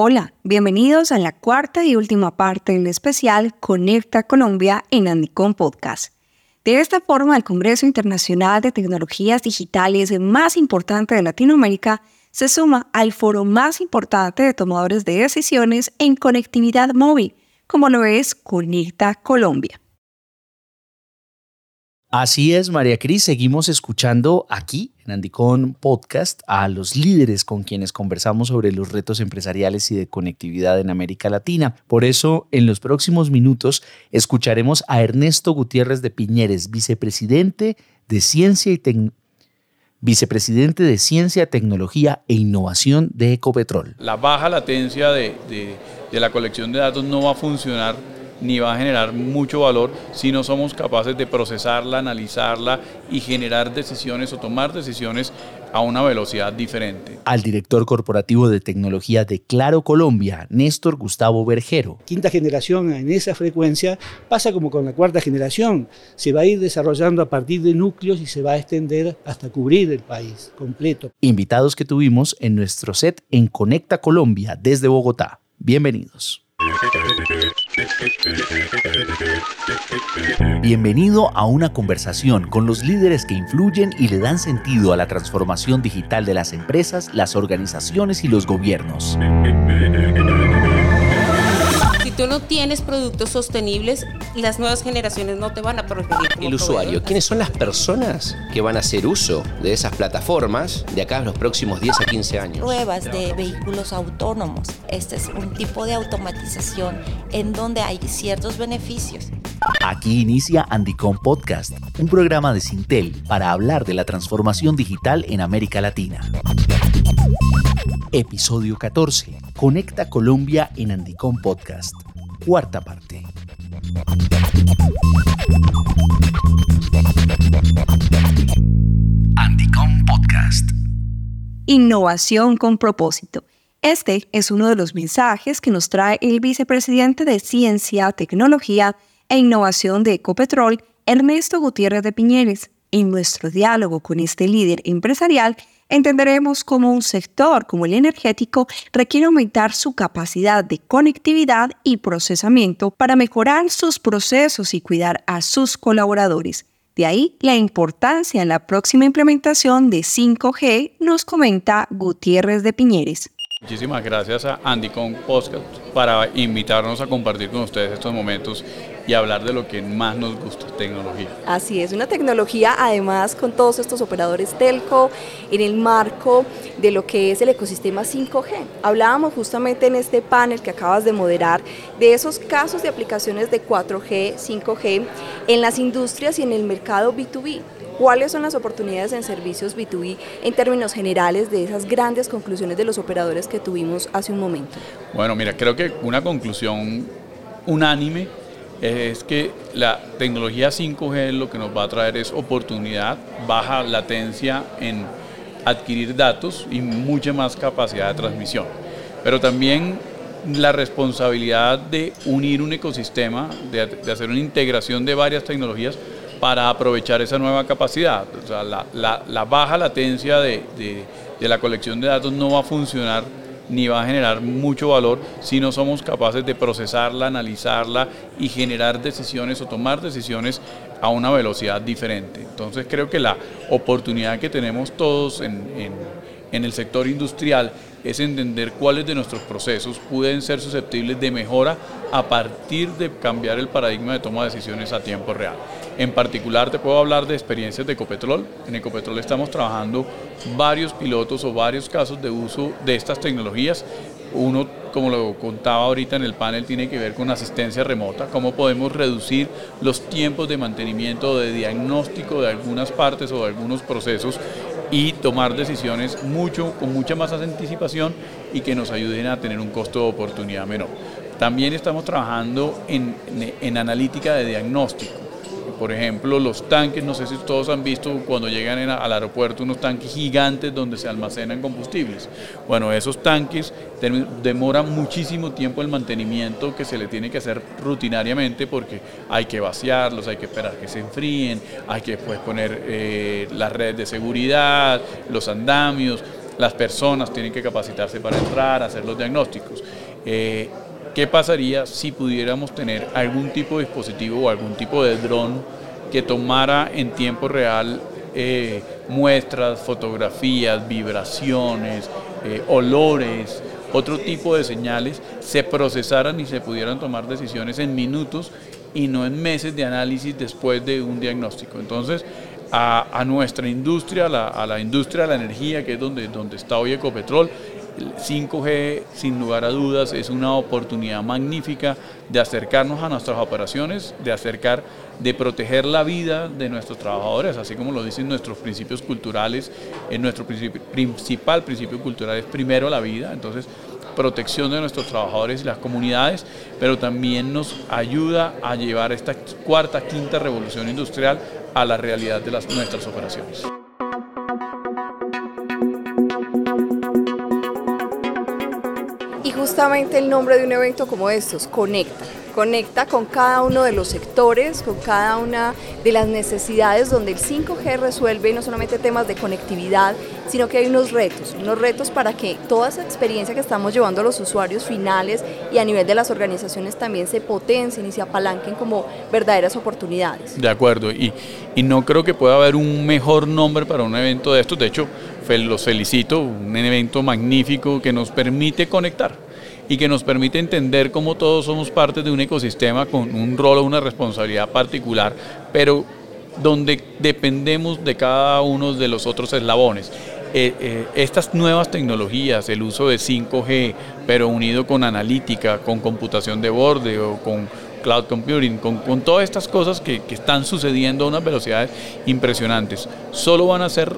Hola, bienvenidos a la cuarta y última parte del especial Conecta Colombia en Andicom Podcast. De esta forma, el Congreso Internacional de Tecnologías Digitales más importante de Latinoamérica se suma al foro más importante de tomadores de decisiones en conectividad móvil, como lo es Conecta Colombia. Así es, María Cris, seguimos escuchando aquí en Andicon Podcast a los líderes con quienes conversamos sobre los retos empresariales y de conectividad en América Latina. Por eso, en los próximos minutos escucharemos a Ernesto Gutiérrez de Piñeres, vicepresidente de Ciencia y Vicepresidente de Ciencia, Tecnología e Innovación de Ecopetrol. La baja latencia de la colección de datos no va a funcionar ni va a generar mucho valor si no somos capaces de procesarla, analizarla y generar decisiones o tomar decisiones a una velocidad diferente. Al director corporativo de tecnología de Claro Colombia, Néstor Gustavo Berjero. Quinta generación en esa frecuencia pasa como con la cuarta generación, se va a ir desarrollando a partir de núcleos y se va a extender hasta cubrir el país completo. Invitados que tuvimos en nuestro set en Conecta Colombia desde Bogotá. Bienvenidos. Bienvenido a una conversación con los líderes que influyen y le dan sentido a la transformación digital de las empresas, las organizaciones y los gobiernos tú no tienes productos sostenibles, las nuevas generaciones no te van a preferir. el usuario, ¿quiénes son las personas que van a hacer uso de esas plataformas de acá a los próximos 10 a 15 años? Pruebas de vehículos autónomos. Este es un tipo de automatización en donde hay ciertos beneficios. Aquí inicia Andicom Podcast, un programa de Sintel para hablar de la transformación digital en América Latina. Episodio 14. Conecta Colombia en Andicom Podcast cuarta parte. Andicom Podcast. Innovación con propósito. Este es uno de los mensajes que nos trae el vicepresidente de Ciencia, Tecnología e Innovación de Ecopetrol, Ernesto Gutiérrez de Piñeres. En nuestro diálogo con este líder empresarial, entenderemos cómo un sector como el energético requiere aumentar su capacidad de conectividad y procesamiento para mejorar sus procesos y cuidar a sus colaboradores. De ahí la importancia en la próxima implementación de 5G, nos comenta Gutiérrez de Piñeres. Muchísimas gracias a Andy con Podcast para invitarnos a compartir con ustedes estos momentos y hablar de lo que más nos gusta, tecnología. Así es, una tecnología además con todos estos operadores telco en el marco de lo que es el ecosistema 5G. Hablábamos justamente en este panel que acabas de moderar de esos casos de aplicaciones de 4G, 5G en las industrias y en el mercado B2B. ¿Cuáles son las oportunidades en servicios B2B en términos generales de esas grandes conclusiones de los operadores que tuvimos hace un momento? Bueno, mira, creo que una conclusión unánime es que la tecnología 5G lo que nos va a traer es oportunidad, baja latencia en adquirir datos y mucha más capacidad de transmisión. Pero también la responsabilidad de unir un ecosistema, de, hacer una integración de varias tecnologías para aprovechar esa nueva capacidad. O sea, la, baja latencia de, de la colección de datos no va a funcionar ni va a generar mucho valor si no somos capaces de procesarla, analizarla y generar decisiones o tomar decisiones a una velocidad diferente. Entonces creo que la oportunidad que tenemos todos en, en el sector industrial es entender cuáles de nuestros procesos pueden ser susceptibles de mejora a partir de cambiar el paradigma de toma de decisiones a tiempo real. En particular te puedo hablar de experiencias de Ecopetrol. En Ecopetrol estamos trabajando varios pilotos o varios casos de uso de estas tecnologías. Uno, como lo contaba ahorita en el panel, tiene que ver con asistencia remota, cómo podemos reducir los tiempos de mantenimiento, de diagnóstico de algunas partes o de algunos procesos y tomar decisiones mucho, con mucha más anticipación y que nos ayuden a tener un costo de oportunidad menor. También estamos trabajando en, en analítica de diagnóstico por ejemplo, los tanques, no sé si todos han visto cuando llegan al aeropuerto unos tanques gigantes donde se almacenan combustibles. Bueno, esos tanques demoran muchísimo tiempo el mantenimiento que se le tiene que hacer rutinariamente porque hay que vaciarlos, hay que esperar que se enfríen, hay que pues, poner eh, las redes de seguridad, los andamios las personas tienen que capacitarse para entrar, hacer los diagnósticos. Eh, ¿Qué pasaría si pudiéramos tener algún tipo de dispositivo o algún tipo de dron que tomara en tiempo real eh, muestras, fotografías, vibraciones, eh, olores, otro tipo de señales, se procesaran y se pudieran tomar decisiones en minutos y no en meses de análisis después de un diagnóstico. Entonces, a, nuestra industria, a la, industria de la energía, que es donde, donde está hoy Ecopetrol, 5G, sin lugar a dudas, es una oportunidad magnífica de acercarnos a nuestras operaciones, de acercar, de proteger la vida de nuestros trabajadores, así como lo dicen nuestros principios culturales. En nuestro principal principio cultural es primero la vida, entonces protección de nuestros trabajadores y las comunidades, pero también nos ayuda a llevar esta cuarta, quinta revolución industrial a la realidad de nuestras operaciones. Justamente el nombre de un evento como estos, Conecta. Conecta con cada uno de los sectores, con cada una de las necesidades donde el 5G resuelve no solamente temas de conectividad, sino que hay unos retos, unos retos para que toda esa experiencia que estamos llevando a los usuarios finales y a nivel de las organizaciones también se potencien y se apalanquen como verdaderas oportunidades. De acuerdo, y, y no creo que pueda haber un mejor nombre para un evento de estos, de hecho, los felicito, un evento magnífico que nos permite conectar y que nos permite entender cómo todos somos parte de un ecosistema con un rol o una responsabilidad particular, pero donde dependemos de cada uno de los otros eslabones. Eh, eh, estas nuevas tecnologías, el uso de 5G, pero unido con analítica, con computación de borde o con cloud computing, con, todas estas cosas que, que están sucediendo a unas velocidades impresionantes, solo van a ser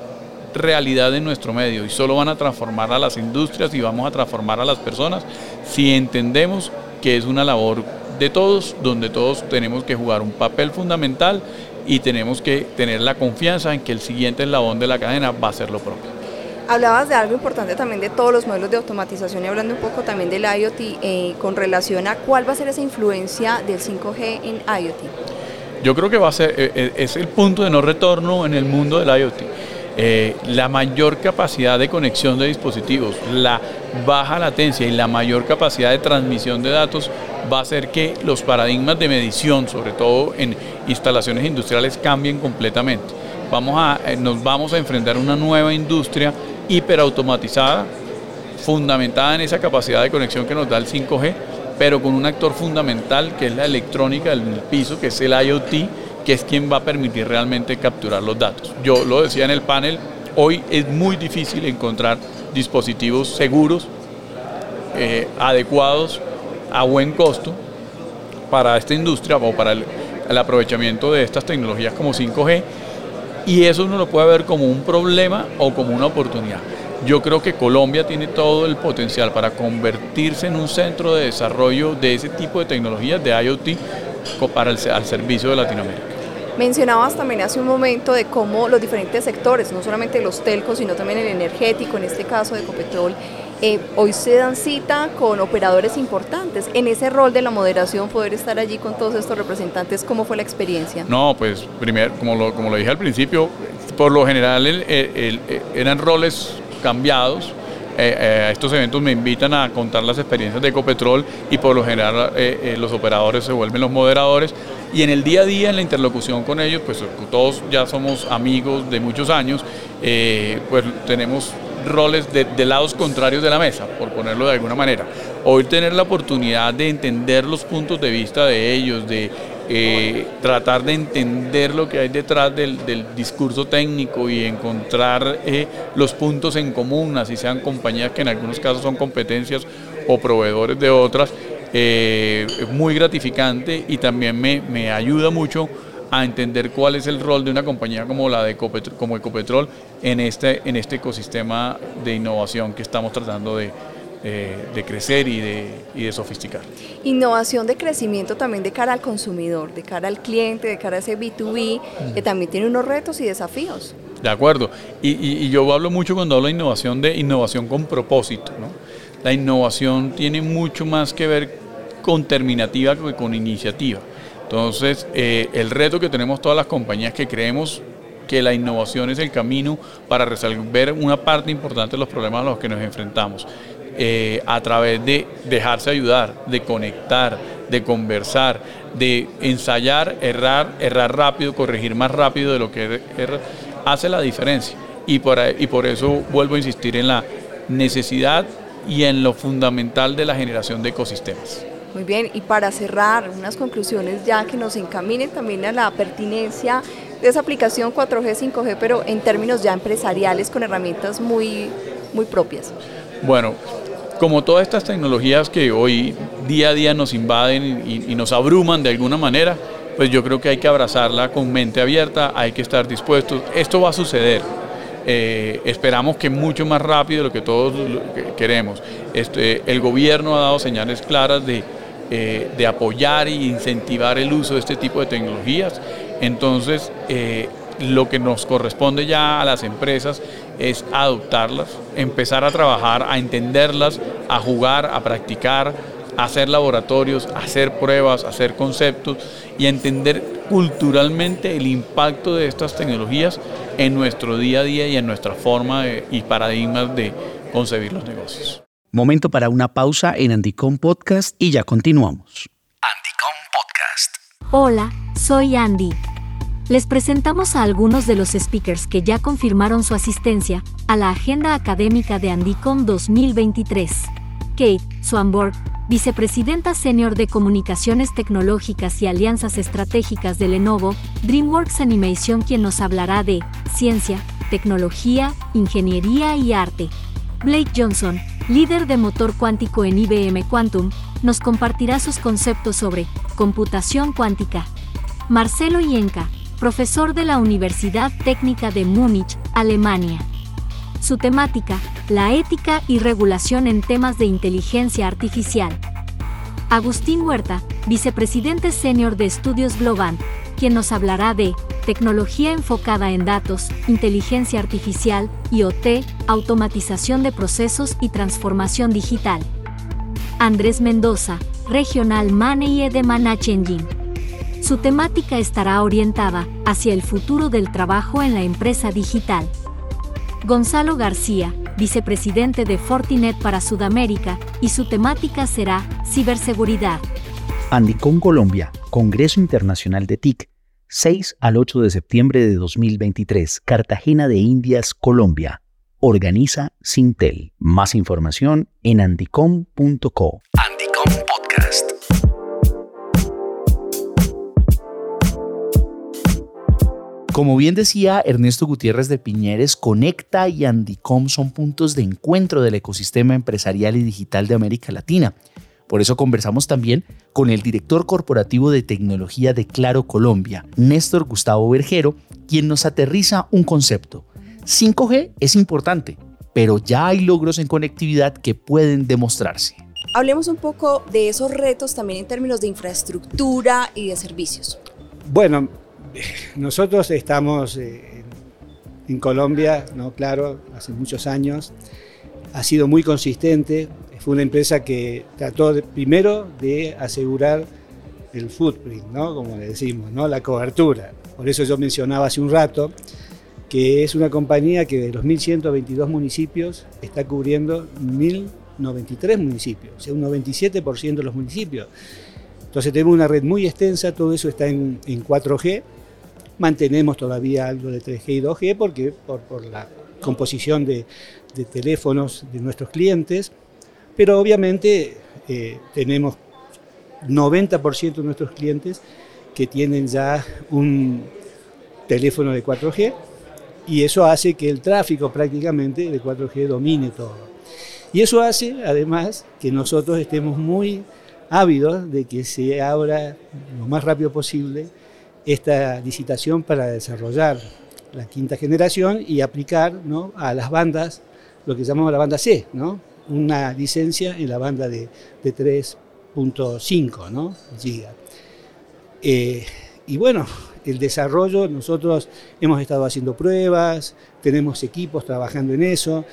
realidad en nuestro medio y solo van a transformar a las industrias y vamos a transformar a las personas si entendemos que es una labor de todos, donde todos tenemos que jugar un papel fundamental y tenemos que tener la confianza en que el siguiente eslabón de la cadena va a ser lo propio. Hablabas de algo importante también de todos los modelos de automatización y hablando un poco también del IoT eh, con relación a cuál va a ser esa influencia del 5G en IoT. Yo creo que va a ser, eh, eh, es el punto de no retorno en el mundo del IoT. Eh, la mayor capacidad de conexión de dispositivos, la baja latencia y la mayor capacidad de transmisión de datos va a hacer que los paradigmas de medición, sobre todo en instalaciones industriales, cambien completamente. Vamos a, eh, nos vamos a enfrentar a una nueva industria hiperautomatizada, fundamentada en esa capacidad de conexión que nos da el 5G, pero con un actor fundamental que es la electrónica del piso, que es el IoT, que es quien va a permitir realmente capturar los datos. Yo lo decía en el panel, hoy es muy difícil encontrar dispositivos seguros, eh, adecuados, a buen costo para esta industria o para el, aprovechamiento de estas tecnologías como 5G y eso uno lo puede ver como un problema o como una oportunidad. Yo creo que Colombia tiene todo el potencial para convertirse en un centro de desarrollo de ese tipo de tecnologías de IoT para el, al servicio de Latinoamérica. Mencionabas también hace un momento de cómo los diferentes sectores, no solamente los telcos, sino también el energético, en este caso de Ecopetrol, eh, hoy se dan cita con operadores importantes. En ese rol de la moderación, poder estar allí con todos estos representantes, ¿cómo fue la experiencia? No, pues primero, como lo, como lo dije al principio, por lo general eran roles cambiados. Eh, eh, a estos eventos me invitan a contar las experiencias de Ecopetrol y por lo general los operadores se vuelven los moderadores y en el día a día, en la interlocución con ellos, pues todos ya somos amigos de muchos años, eh, pues tenemos roles de, lados contrarios de la mesa, por ponerlo de alguna manera. Hoy tener la oportunidad de entender los puntos de vista de ellos, de eh, tratar de entender lo que hay detrás del, discurso técnico y encontrar eh, los puntos en común, así sean compañías que en algunos casos son competencias o proveedores de otras, eh, muy gratificante y también me, ayuda mucho a entender cuál es el rol de una compañía como la de Ecopetrol, como Ecopetrol en este, en este ecosistema de innovación que estamos tratando de, crecer y de, y de sofisticar. Innovación de crecimiento también de cara al consumidor, de cara al cliente, de cara a ese B2B, que también tiene unos retos y desafíos. De acuerdo. Y, y, yo hablo mucho cuando hablo de innovación de innovación con propósito. ¿no? La innovación tiene mucho más que ver con terminativa que con iniciativa. Entonces, eh, el reto que tenemos todas las compañías que creemos que la innovación es el camino para resolver una parte importante de los problemas a los que nos enfrentamos. Eh, a través de dejarse ayudar, de conectar, de conversar, de ensayar, errar, errar rápido, corregir más rápido de lo que erra, hace la diferencia. Y por, y por eso vuelvo a insistir en la necesidad y en lo fundamental de la generación de ecosistemas. Muy bien, y para cerrar, unas conclusiones ya que nos encaminen también a la pertinencia de esa aplicación 4G, 5G, pero en términos ya empresariales con herramientas muy, muy propias. Bueno, como todas estas tecnologías que hoy día a día nos invaden y, nos abruman de alguna manera, pues yo creo que hay que abrazarla con mente abierta, hay que estar dispuestos. Esto va a suceder. Eh, esperamos que mucho más rápido de lo que todos queremos. Este, el gobierno ha dado señales claras de eh, de apoyar e incentivar el uso de este tipo de tecnologías. Entonces, eh, lo que nos corresponde ya a las empresas es adoptarlas, empezar a trabajar, a entenderlas, a jugar, a practicar, a hacer laboratorios, a hacer pruebas, a hacer conceptos y a entender culturalmente el impacto de estas tecnologías en nuestro día a día y en nuestra forma y paradigmas de concebir los negocios. Momento para una pausa en Andicom Podcast y ya continuamos. Andicom Podcast. Hola, soy Andy. Les presentamos a algunos de los speakers que ya confirmaron su asistencia a la agenda académica de Andicom 2023. Kate Swanborg, vicepresidenta senior de Comunicaciones Tecnológicas y Alianzas Estratégicas de Lenovo, DreamWorks Animation, quien nos hablará de ciencia, tecnología, ingeniería y arte. Blake Johnson, líder de motor cuántico en IBM Quantum, nos compartirá sus conceptos sobre computación cuántica. Marcelo Yenka, profesor de la Universidad Técnica de Múnich, Alemania. Su temática, la ética y regulación en temas de inteligencia artificial. Agustín Huerta, vicepresidente senior de Estudios Global, quien nos hablará de tecnología enfocada en datos, inteligencia artificial, IoT, automatización de procesos y transformación digital. Andrés Mendoza, Regional Manager de Manage Engine. Su temática estará orientada hacia el futuro del trabajo en la empresa digital. Gonzalo García, vicepresidente de Fortinet para Sudamérica, y su temática será ciberseguridad. Andicon Colombia, Congreso Internacional de TIC, 6 al 8 de septiembre de 2023, Cartagena de Indias, Colombia. Organiza Sintel. Más información en andicom.co. Andicom Podcast. Como bien decía Ernesto Gutiérrez de Piñeres, Conecta y Andicom son puntos de encuentro del ecosistema empresarial y digital de América Latina. Por eso conversamos también con el director corporativo de tecnología de Claro Colombia, Néstor Gustavo Vergero, quien nos aterriza un concepto. 5G es importante, pero ya hay logros en conectividad que pueden demostrarse. Hablemos un poco de esos retos también en términos de infraestructura y de servicios. Bueno, nosotros estamos eh, en Colombia, ¿no? claro, hace muchos años. Ha sido muy consistente, fue una empresa que trató primero de asegurar el footprint, ¿no? como le decimos, ¿no? la cobertura. Por eso yo mencionaba hace un rato que es una compañía que de los 1.122 municipios está cubriendo 1.093 municipios, o sea, un 97% de los municipios. Entonces tenemos una red muy extensa, todo eso está en, 4G. Mantenemos todavía algo de 3G y 2G porque, por, la composición de teléfonos de nuestros clientes pero obviamente eh, tenemos 90% de nuestros clientes que tienen ya un teléfono de 4G y eso hace que el tráfico prácticamente de 4G domine todo. Y eso hace además que nosotros estemos muy ávidos de que se abra lo más rápido posible esta licitación para desarrollar la quinta generación y aplicar a las bandas, lo que llamamos la banda C, ¿no? una licencia en la banda de, 3.5 ¿no? giga. Eh, y bueno, el desarrollo, nosotros hemos estado haciendo pruebas, tenemos equipos trabajando en eso,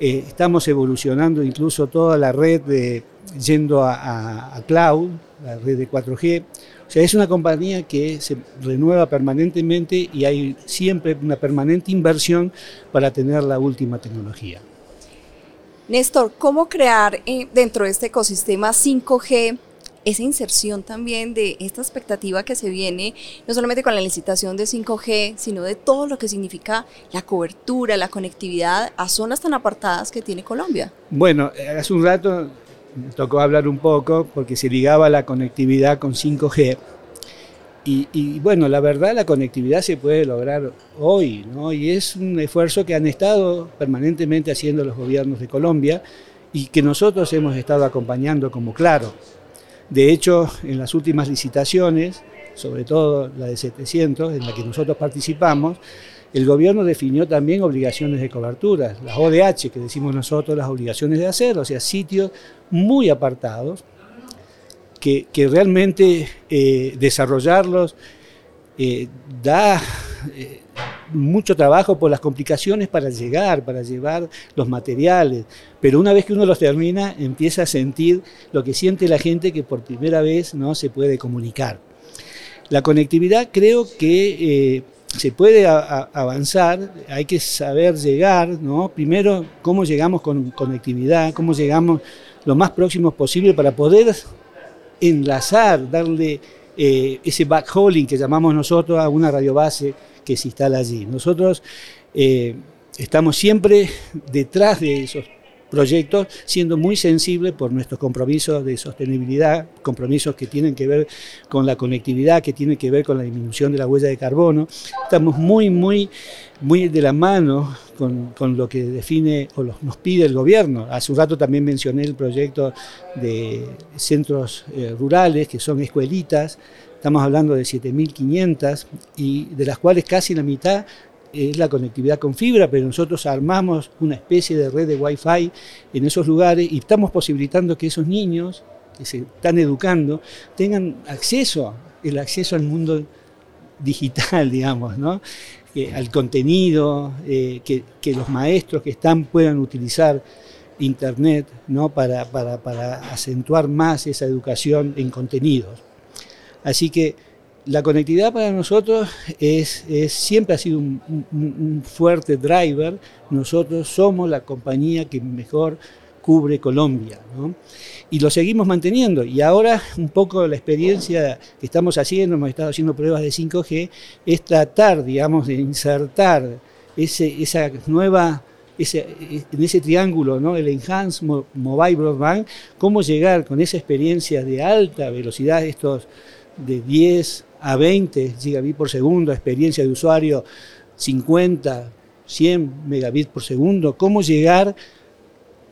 eh, estamos evolucionando incluso toda la red yendo a, cloud, la red de 4G. O sea, es una compañía que se renueva permanentemente y hay siempre una permanente inversión para tener la última tecnología. Néstor, ¿cómo crear eh, dentro de este ecosistema 5G esa inserción también de esta expectativa que se viene, no solamente con la licitación de 5G, sino de todo lo que significa la cobertura, la conectividad a zonas tan apartadas que tiene Colombia? Bueno, hace un rato me tocó hablar un poco porque se ligaba la conectividad con 5G. Y, bueno, la verdad la conectividad se puede lograr hoy, ¿no? Y es un esfuerzo que han estado permanentemente haciendo los gobiernos de Colombia y que nosotros hemos estado acompañando como claro. De hecho, en las últimas licitaciones, sobre todo la de 700, en la que nosotros participamos, el gobierno definió también obligaciones de cobertura, las ODH, que decimos nosotros, las obligaciones de hacer, o sea, sitios muy apartados, que, realmente eh, desarrollarlos eh, da eh, mucho trabajo por las complicaciones para llegar, para llevar los materiales, pero una vez que uno los termina, empieza a sentir lo que siente la gente que por primera vez no se puede comunicar. La conectividad creo que se puede avanzar, hay que saber llegar, ¿no? Primero, cómo llegamos con conectividad, cómo llegamos lo más próximos posible para poder enlazar, darle eh, ese backhauling que llamamos nosotros a una radiobase que se instala allí. Nosotros eh, estamos siempre detrás de esos proyectos, siendo muy sensible por nuestros compromisos de sostenibilidad, compromisos que tienen que ver con la conectividad, que tienen que ver con la disminución de la huella de carbono. Estamos muy, muy, muy de la mano con, con lo que define o nos pide el gobierno. Hace un rato también mencioné el proyecto de centros eh, rurales, que son escuelitas, Estamos hablando de 7.500 y de las cuales casi la mitad es la conectividad con fibra, pero nosotros armamos una especie de red de Wi-Fi en esos lugares y estamos posibilitando que esos niños que se están educando tengan acceso, el acceso al mundo digital, digamos, ¿no? al contenido, eh, que, los maestros que están puedan utilizar Internet ¿no? para, para acentuar más esa educación en contenidos. Así que la conectividad para nosotros es, siempre ha sido un, fuerte driver. Nosotros somos la compañía que mejor cubre Colombia. Y lo seguimos manteniendo. Y ahora un poco la experiencia que estamos haciendo, hemos estado haciendo pruebas de 5G, es tratar, digamos, de insertar ese, esa nueva, ese, en ese triángulo, ¿no? el Enhanced Mobile Broadband, cómo llegar con esa experiencia de alta velocidad, estos de 10 a 20 gigabits por segundo, experiencia de usuario 50, 100 megabits por segundo, cómo llegar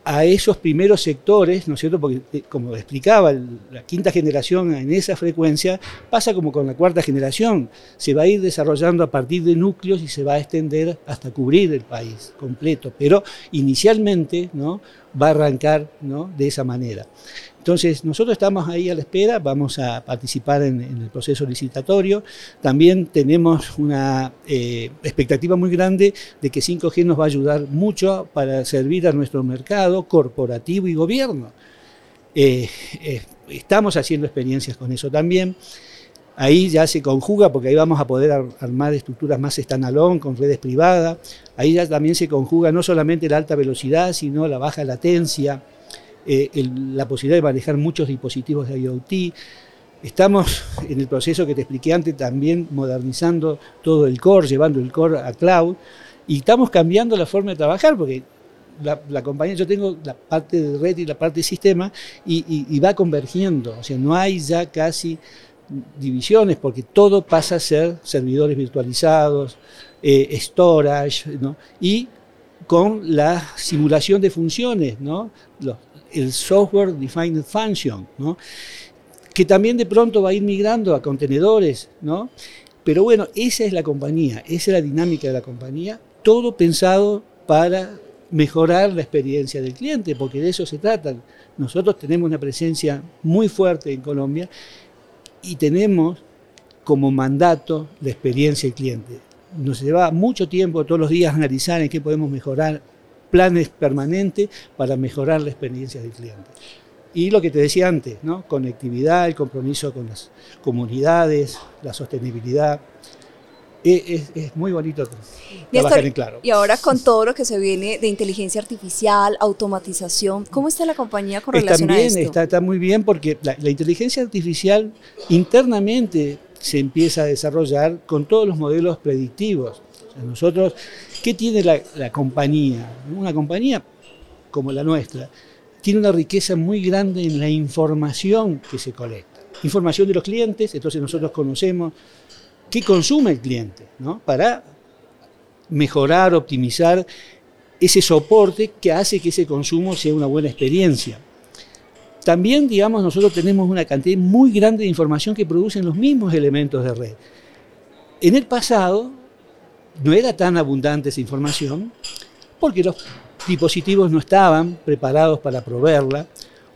a esos primeros sectores, ¿no es cierto? Porque, eh, como explicaba, la quinta generación en esa frecuencia pasa como con la cuarta generación, se va a ir desarrollando a partir de núcleos y se va a extender hasta cubrir el país completo, pero inicialmente ¿no? va a arrancar ¿no? de esa manera. Entonces, nosotros estamos ahí a la espera, vamos a participar en, el proceso licitatorio. También tenemos una eh, expectativa muy grande de que 5G nos va a ayudar mucho para servir a nuestro mercado corporativo y gobierno. Eh, eh, estamos haciendo experiencias con eso también. Ahí ya se conjuga porque ahí vamos a poder armar estructuras más standalone con redes privadas. Ahí ya también se conjuga no solamente la alta velocidad, sino la baja latencia eh, la posibilidad de manejar muchos dispositivos de IoT. Estamos en el proceso que te expliqué antes también modernizando todo el core, llevando el core a cloud y estamos cambiando la forma de trabajar porque la, compañía, yo tengo la parte de red y la parte de sistema y, va convergiendo, o sea, no hay ya casi divisiones porque todo pasa a ser servidores virtualizados, eh, storage, y con la simulación de funciones, ¿no? El software defined function, ¿no? que también de pronto va a ir migrando a contenedores, ¿no? Pero bueno, esa es la compañía, esa es la dinámica de la compañía, todo pensado para mejorar la experiencia del cliente, porque de eso se trata. Nosotros tenemos una presencia muy fuerte en Colombia y tenemos como mandato la experiencia del cliente. Nos lleva mucho tiempo todos los días analizar en qué podemos mejorar planes permanentes para mejorar la experiencia del cliente. Y lo que te decía antes, ¿no? conectividad, el compromiso con las comunidades, la sostenibilidad. Es, es, muy bonito trabajar en claro. Y ahora con todo lo que se viene de inteligencia artificial, automatización, ¿cómo está la compañía con relación a esto? Está, está muy bien porque la, la inteligencia artificial internamente se empieza a desarrollar con todos los modelos predictivos. Nosotros, ¿qué tiene la, compañía? Una compañía como la nuestra tiene una riqueza muy grande en la información que se colecta. Información de los clientes, entonces nosotros conocemos qué consume el cliente, ¿no? Para mejorar, optimizar ese soporte que hace que ese consumo sea una buena experiencia. También, digamos, nosotros tenemos una cantidad muy grande de información que producen los mismos elementos de red. En el pasado no era tan abundante esa información porque los dispositivos no estaban preparados para proveerla.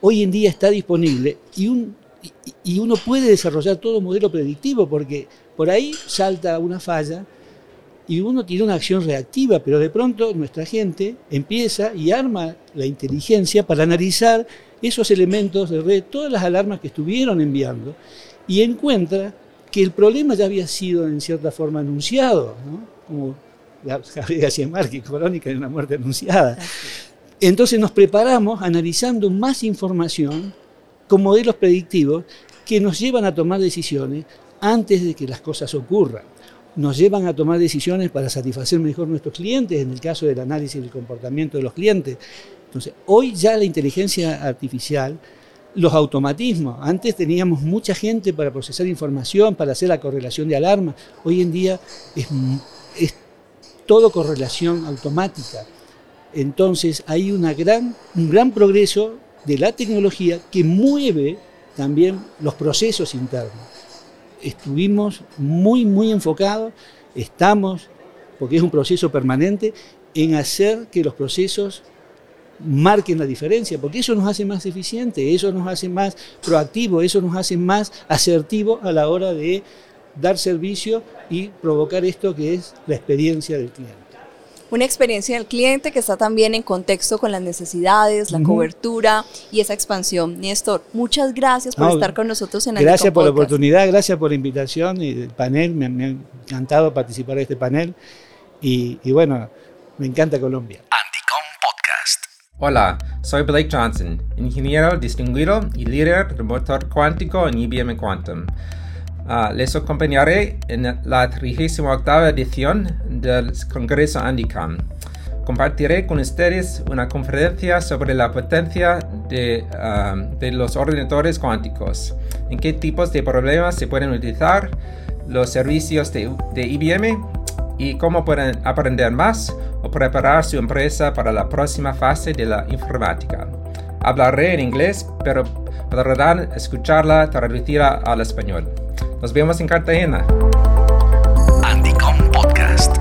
Hoy en día está disponible y, un, y uno puede desarrollar todo modelo predictivo porque por ahí salta una falla y uno tiene una acción reactiva, pero de pronto nuestra gente empieza y arma la inteligencia para analizar esos elementos de red, todas las alarmas que estuvieron enviando, y encuentra que el problema ya había sido en cierta forma anunciado. Como Javier García Márquez, crónica de una muerte anunciada. Entonces nos preparamos analizando más información con modelos predictivos que nos llevan a tomar decisiones antes de que las cosas ocurran. Nos llevan a tomar decisiones para satisfacer mejor nuestros clientes, en el caso del análisis del comportamiento de los clientes. Entonces, hoy ya la inteligencia artificial, los automatismos, antes teníamos mucha gente para procesar información, para hacer la correlación de alarmas, hoy en día es, es todo correlación automática. Entonces hay gran, un gran progreso de la tecnología que mueve también los procesos internos. Estuvimos muy, muy enfocados, estamos, porque es un proceso permanente, en hacer que los procesos marquen la diferencia, porque eso nos hace más eficiente, eso nos hace más proactivo, eso nos hace más asertivo a la hora de dar servicio y provocar esto que es la experiencia del cliente. Una experiencia del cliente que está también en contexto con las necesidades, la cobertura y esa expansión. Néstor, muchas gracias por estar con nosotros en Gracias por la oportunidad, gracias por la invitación y el panel. Me, me ha encantado participar en este panel y, y bueno, me encanta Colombia. Hola, soy Blake Johnson, ingeniero distinguido y líder de motor cuántico en IBM Quantum. Uh, les acompañaré en la 38 edición del Congreso Andicom. Compartiré con ustedes una conferencia sobre la potencia de, uh, de los ordenadores cuánticos, en qué tipos de problemas se pueden utilizar, los servicios de, de IBM y cómo pueden aprender más o preparar su empresa para la próxima fase de la informática. Hablaré en inglés, pero podrán escucharla traducida al español. Nos vemos en Cartagena. Andicom Podcast.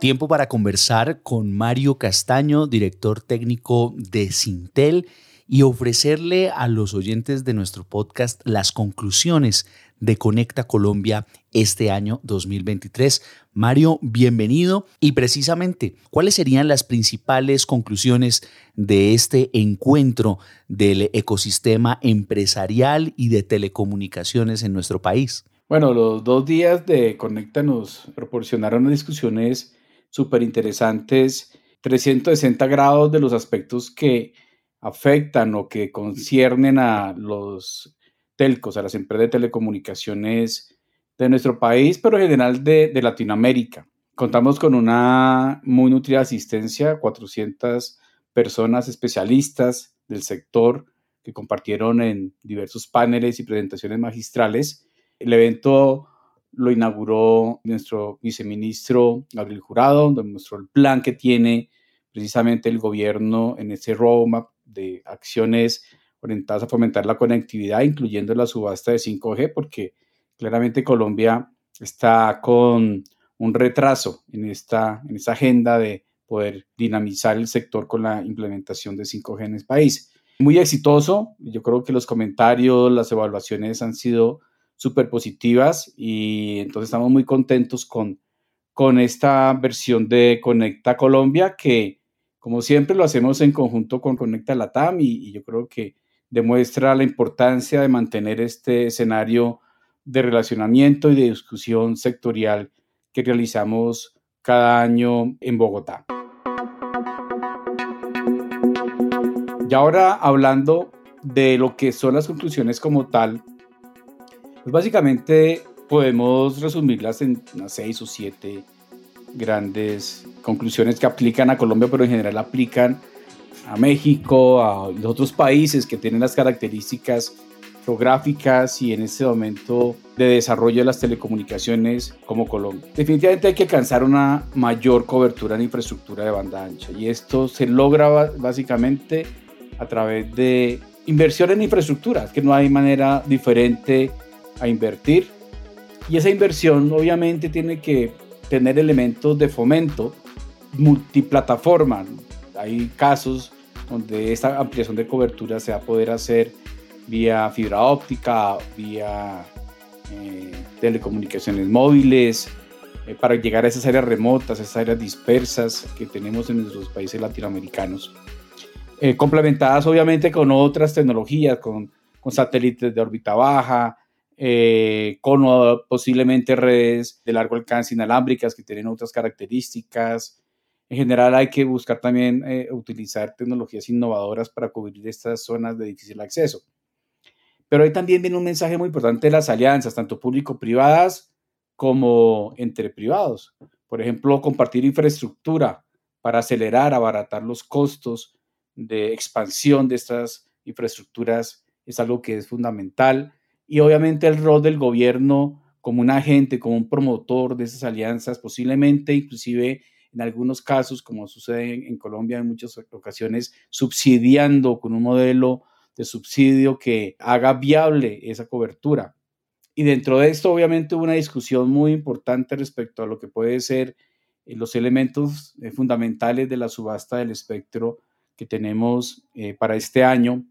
Tiempo para conversar con Mario Castaño, director técnico de Sintel, y ofrecerle a los oyentes de nuestro podcast las conclusiones de Conecta Colombia este año 2023. Mario, bienvenido. Y precisamente, ¿cuáles serían las principales conclusiones de este encuentro del ecosistema empresarial y de telecomunicaciones en nuestro país? Bueno, los dos días de Conecta nos proporcionaron discusiones súper interesantes, 360 grados de los aspectos que afectan o que conciernen a los telcos, a las empresas de telecomunicaciones de nuestro país, pero en general de, de Latinoamérica. Contamos con una muy nutrida asistencia, 400 personas especialistas del sector que compartieron en diversos paneles y presentaciones magistrales. El evento lo inauguró nuestro viceministro Gabriel Jurado, donde mostró el plan que tiene precisamente el gobierno en ese roadmap de acciones orientadas a fomentar la conectividad, incluyendo la subasta de 5G, porque claramente Colombia está con un retraso en esta, en esta agenda de poder dinamizar el sector con la implementación de 5G en el país. Muy exitoso, yo creo que los comentarios, las evaluaciones han sido súper positivas y entonces estamos muy contentos con, con esta versión de Conecta Colombia que como siempre lo hacemos en conjunto con Conecta Latam y, y yo creo que demuestra la importancia de mantener este escenario de relacionamiento y de discusión sectorial que realizamos cada año en Bogotá. Y ahora hablando de lo que son las conclusiones como tal, pues básicamente podemos resumirlas en unas seis o siete grandes conclusiones que aplican a Colombia, pero en general aplican a México, a los otros países que tienen las características geográficas y en este momento de desarrollo de las telecomunicaciones como Colombia. Definitivamente hay que alcanzar una mayor cobertura en infraestructura de banda ancha y esto se logra básicamente a través de inversión en infraestructura, que no hay manera diferente a invertir. Y esa inversión obviamente tiene que tener elementos de fomento multiplataforma. Hay casos donde esta ampliación de cobertura se va a poder hacer vía fibra óptica, vía eh, telecomunicaciones móviles, eh, para llegar a esas áreas remotas, esas áreas dispersas que tenemos en nuestros países latinoamericanos. Eh, complementadas obviamente con otras tecnologías, con, con satélites de órbita baja, eh, con posiblemente redes de largo alcance inalámbricas que tienen otras características. En general hay que buscar también eh, utilizar tecnologías innovadoras para cubrir estas zonas de difícil acceso. Pero ahí también viene un mensaje muy importante de las alianzas, tanto público-privadas como entre privados. Por ejemplo, compartir infraestructura para acelerar, abaratar los costos de expansión de estas infraestructuras es algo que es fundamental y obviamente el rol del gobierno como un agente, como un promotor de esas alianzas, posiblemente inclusive en algunos casos, como sucede en, Colombia en muchas ocasiones, subsidiando con un modelo de subsidio que haga viable esa cobertura. Y dentro de esto, obviamente, hubo una discusión muy importante respecto a lo que puede ser eh, los elementos eh, fundamentales de la subasta del espectro que tenemos eh, para este año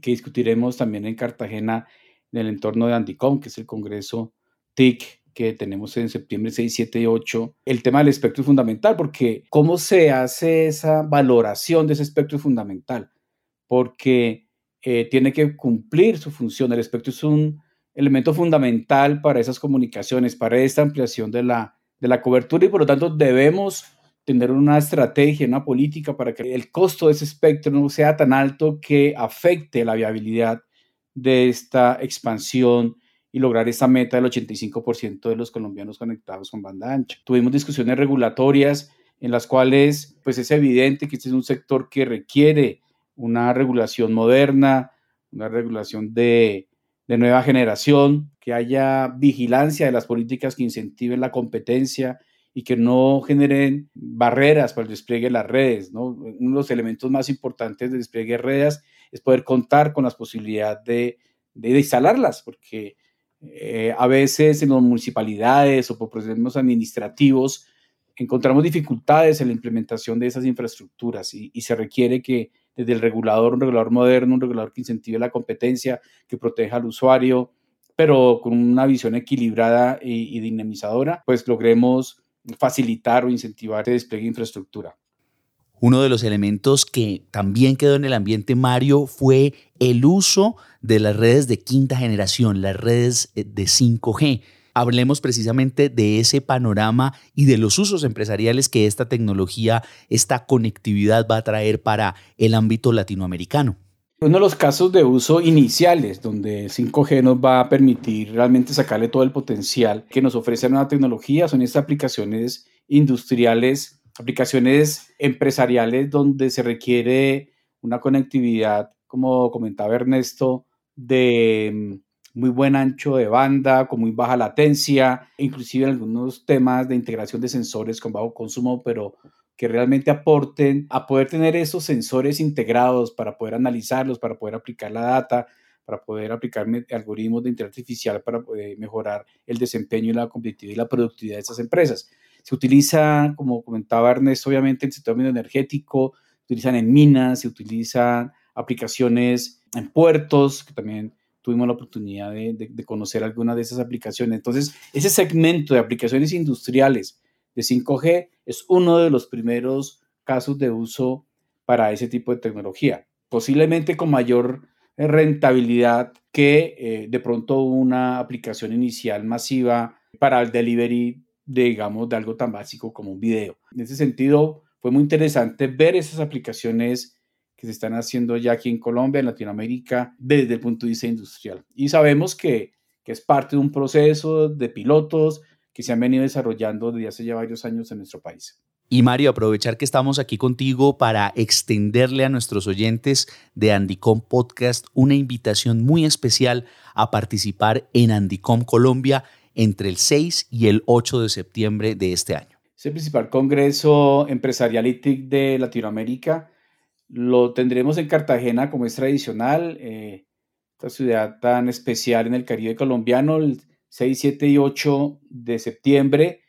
que discutiremos también en Cartagena en el entorno de Andicom, que es el Congreso TIC que tenemos en septiembre 6, 7 y 8. El tema del espectro es fundamental porque ¿cómo se hace esa valoración de ese espectro es fundamental? Porque eh, tiene que cumplir su función. El espectro es un elemento fundamental para esas comunicaciones, para esta ampliación de la, de la cobertura y por lo tanto debemos tener una estrategia, una política para que el costo de ese espectro no sea tan alto que afecte la viabilidad de esta expansión y lograr esta meta del 85% de los colombianos conectados con banda ancha. Tuvimos discusiones regulatorias en las cuales pues es evidente que este es un sector que requiere una regulación moderna, una regulación de, de nueva generación, que haya vigilancia de las políticas que incentiven la competencia y que no generen barreras para el despliegue de las redes. ¿no? Uno de los elementos más importantes del despliegue de redes es poder contar con las posibilidades de, de, instalarlas, porque eh, a veces en las municipalidades o por procesos administrativos encontramos dificultades en la implementación de esas infraestructuras y, se requiere que desde el regulador, un regulador moderno, un regulador que incentive la competencia, que proteja al usuario, pero con una visión equilibrada y, y dinamizadora, pues logremos facilitar o incentivar el despliegue de infraestructura. Uno de los elementos que también quedó en el ambiente, Mario, fue el uso de las redes de quinta generación, las redes eh, de 5G. Hablemos precisamente de ese panorama y de los usos empresariales que esta tecnología, esta conectividad va a traer para el ámbito latinoamericano. Uno de los casos de uso iniciales donde 5G nos va a permitir realmente sacarle todo el potencial que nos ofrece la nueva tecnología son estas aplicaciones industriales, aplicaciones empresariales donde se requiere una conectividad, como comentaba Ernesto, de mm, muy buen ancho de banda, con muy baja latencia, inclusive algunos temas de integración de sensores con bajo consumo, pero que realmente aporten a poder tener esos sensores integrados para poder analizarlos, para poder aplicar la data, para poder aplicar algoritmos de inteligencia artificial para poder mejorar el desempeño y la competitividad y la productividad de esas empresas. Se utiliza, como comentaba Ernesto, obviamente en el sector energético, se utilizan en minas, se utilizan aplicaciones en puertos, que también tuvimos la oportunidad de, de conocer algunas de esas aplicaciones. Entonces, ese segmento de aplicaciones industriales de 5G es uno de los primeros casos de uso para ese tipo de tecnología. Posiblemente con mayor rentabilidad que eh, de pronto una aplicación inicial masiva para el delivery, digamos, de algo tan básico como un video. En ese sentido, fue muy interesante ver esas aplicaciones que se están haciendo ya aquí en Colombia, en Latinoamérica, desde el punto de vista industrial. Y sabemos que, que es parte de un proceso de pilotos que se han venido desarrollando desde hace ya varios años en nuestro país. Y Mario, aprovechar que estamos aquí contigo para extenderle a nuestros oyentes de Andicom Podcast una invitación muy especial a participar en Andicom Colombia entre el 6 y el 8 de septiembre de este año. Es el principal congreso empresarial y TIC de Latinoamérica. Lo tendremos en Cartagena como es tradicional, eh, esta ciudad tan especial en el Caribe colombiano, el 6, 7 y 8 de septiembre.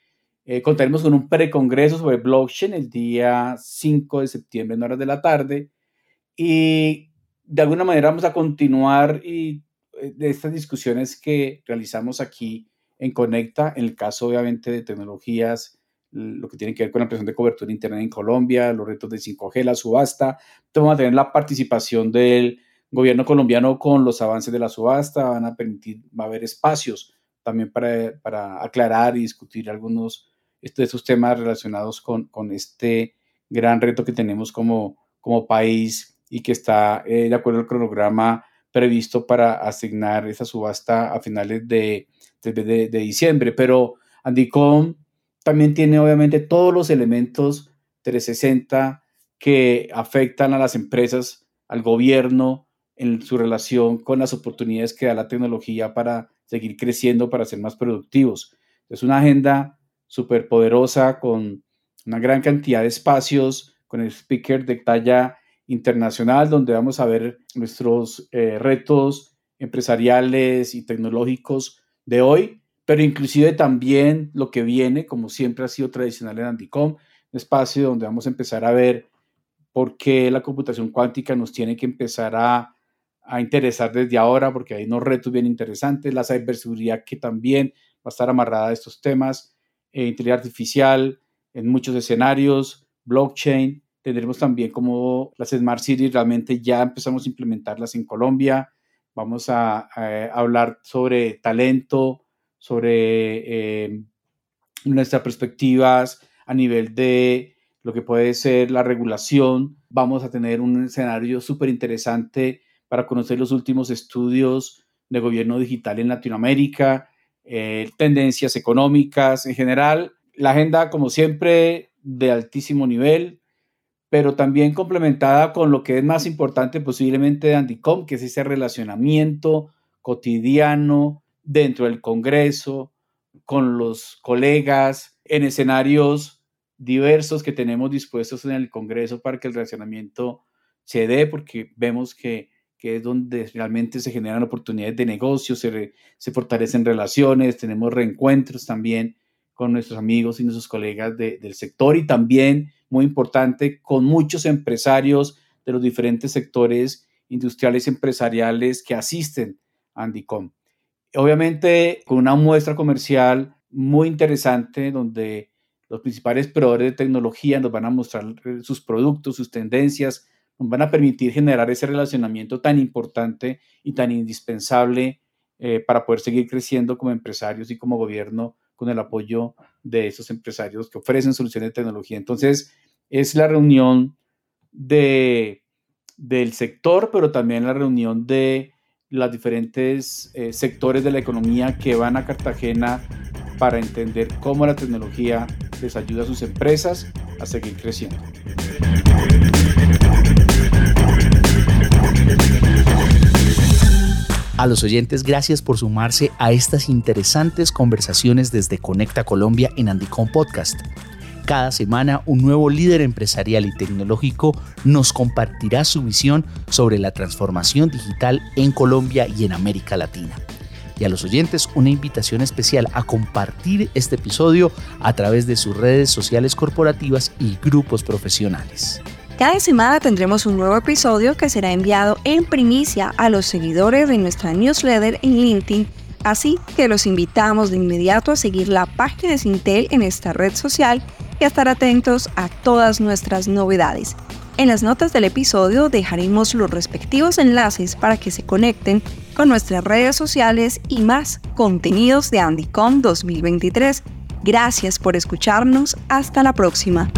Eh, contaremos con un precongreso sobre blockchain el día 5 de septiembre en horas de la tarde. Y de alguna manera vamos a continuar y, eh, de estas discusiones que realizamos aquí en Conecta, en el caso obviamente de tecnologías, lo que tiene que ver con la presión de cobertura internet en Colombia, los retos de 5G, la subasta. Vamos a tener la participación del gobierno colombiano con los avances de la subasta, van a permitir, va a haber espacios también para, para aclarar y discutir algunos de estos temas relacionados con, con este gran reto que tenemos como, como país y que está eh, de acuerdo al cronograma previsto para asignar esa subasta a finales de, de, de diciembre. Pero Andicom también tiene obviamente todos los elementos 360 que afectan a las empresas, al gobierno, en su relación con las oportunidades que da la tecnología para seguir creciendo, para ser más productivos. Es una agenda súper poderosa con una gran cantidad de espacios, con el speaker de talla internacional, donde vamos a ver nuestros eh, retos empresariales y tecnológicos de hoy, pero inclusive también lo que viene, como siempre ha sido tradicional en Andicom, un espacio donde vamos a empezar a ver por qué la computación cuántica nos tiene que empezar a, interesar desde ahora, porque hay unos retos bien interesantes, la ciberseguridad que también va a estar amarrada a estos temas, eh, inteligencia artificial en muchos escenarios, blockchain, tendremos también como las Smart Cities realmente ya empezamos a implementarlas en Colombia, vamos a, hablar sobre talento, sobre eh, nuestras perspectivas a nivel de lo que puede ser la regulación. Vamos a tener un escenario súper interesante para conocer los últimos estudios de gobierno digital en Latinoamérica, eh, tendencias económicas en general. La agenda, como siempre, de altísimo nivel, pero también complementada con lo que es más importante posiblemente de Andicom, que es ese relacionamiento cotidiano dentro del Congreso, con los colegas, en escenarios diversos que tenemos dispuestos en el Congreso para que el relacionamiento se dé, porque vemos que, es donde realmente se generan oportunidades de negocio, se, se fortalecen relaciones, tenemos reencuentros también con nuestros amigos y nuestros colegas del sector y también, muy importante, con muchos empresarios de los diferentes sectores industriales y empresariales que asisten a Andicom obviamente con una muestra comercial muy interesante donde los principales proveedores de tecnología nos van a mostrar eh, sus productos, sus tendencias, nos van a permitir generar ese relacionamiento tan importante y tan indispensable eh, para poder seguir creciendo como empresarios y como gobierno con el apoyo de esos empresarios que ofrecen soluciones de tecnología. Entonces, es la reunión de, del sector, pero también la reunión de los diferentes eh, sectores de la economía que van a Cartagena para entender cómo la tecnología les ayuda a sus empresas a seguir creciendo. A los oyentes, gracias por sumarse a estas interesantes conversaciones desde Conecta Colombia en Andicom Podcast. Cada semana un nuevo líder empresarial y tecnológico nos compartirá su visión sobre la transformación digital en Colombia y en América Latina. Y a los oyentes una invitación especial a compartir este episodio a través de sus redes sociales corporativas y grupos profesionales. Cada semana tendremos un nuevo episodio que será enviado en primicia a los seguidores de nuestra newsletter en LinkedIn, así que los invitamos de inmediato a seguir la página de Sintel en esta red social y a estar atentos a todas nuestras novedades. En las notas del episodio dejaremos los respectivos enlaces para que se conecten con nuestras redes sociales y más contenidos de Andycom 2023. Gracias por escucharnos. Hasta la próxima.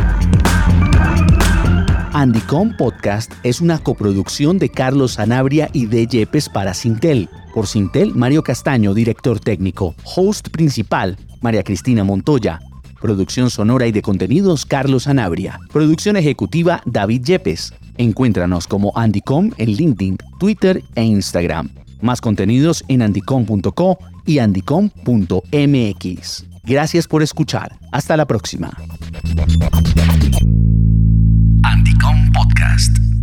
Andycom Podcast es una coproducción de Carlos Sanabria y de Yepes para Sintel. Por Sintel, Mario Castaño, director técnico. Host principal, María Cristina Montoya. Producción sonora y de contenidos Carlos Anabria. Producción ejecutiva David Yepes. Encuéntranos como Andycom en LinkedIn, Twitter e Instagram. Más contenidos en andycom.co y andycom.mx. Gracias por escuchar. Hasta la próxima. Andycom Podcast.